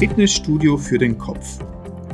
Fitnessstudio für den Kopf.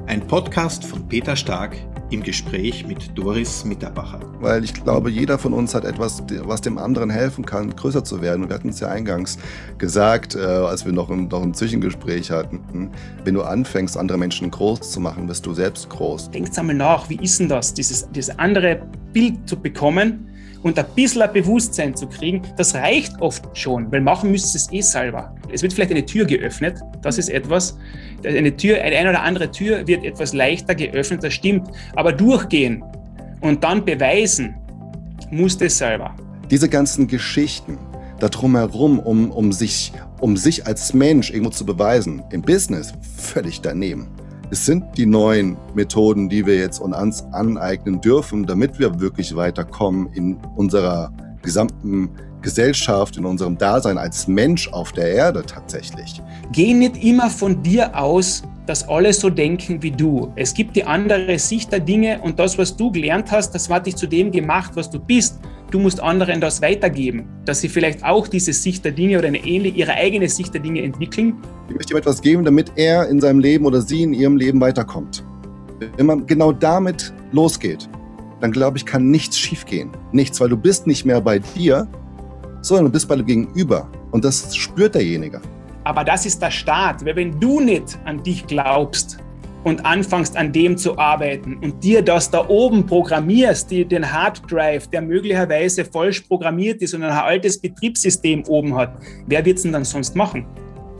Ein Podcast von Peter Stark im Gespräch mit Doris Mitterbacher. Weil ich glaube, jeder von uns hat etwas, was dem anderen helfen kann, größer zu werden. Wir hatten es ja eingangs gesagt, äh, als wir noch ein, noch ein Zwischengespräch hatten. Wenn du anfängst, andere Menschen groß zu machen, wirst du selbst groß. Denkt einmal nach, wie ist denn das, dieses, dieses andere Bild zu bekommen und ein bisschen ein Bewusstsein zu kriegen, das reicht oft schon, weil machen müsst es eh selber. Es wird vielleicht eine Tür geöffnet, das ist etwas. Eine Tür, eine oder andere Tür wird etwas leichter geöffnet, das stimmt. Aber durchgehen und dann beweisen, muss es selber. Diese ganzen Geschichten da drumherum, um, um, sich, um sich als Mensch irgendwo zu beweisen, im Business völlig daneben. Es sind die neuen Methoden, die wir jetzt uns aneignen dürfen, damit wir wirklich weiterkommen in unserer gesamten Gesellschaft, in unserem Dasein als Mensch auf der Erde tatsächlich. Geh nicht immer von dir aus, dass alle so denken wie du. Es gibt die andere Sicht der Dinge und das, was du gelernt hast, das hat dich zu dem gemacht, was du bist. Du musst anderen das weitergeben, dass sie vielleicht auch diese Sicht der Dinge oder eine ähnliche, ihre eigene Sicht der Dinge entwickeln. Ich möchte ihm etwas geben, damit er in seinem Leben oder sie in ihrem Leben weiterkommt. Wenn man genau damit losgeht, dann glaube ich, kann nichts schiefgehen. Nichts, weil du bist nicht mehr bei dir, sondern du bist bei dem Gegenüber. Und das spürt derjenige. Aber das ist der Start. Weil wenn du nicht an dich glaubst, und anfängst an dem zu arbeiten und dir das da oben programmierst, die, den Hard Drive, der möglicherweise falsch programmiert ist und ein altes Betriebssystem oben hat, wer wird es denn dann sonst machen?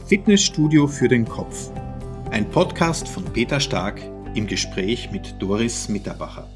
Fitnessstudio für den Kopf. Ein Podcast von Peter Stark im Gespräch mit Doris Mitterbacher.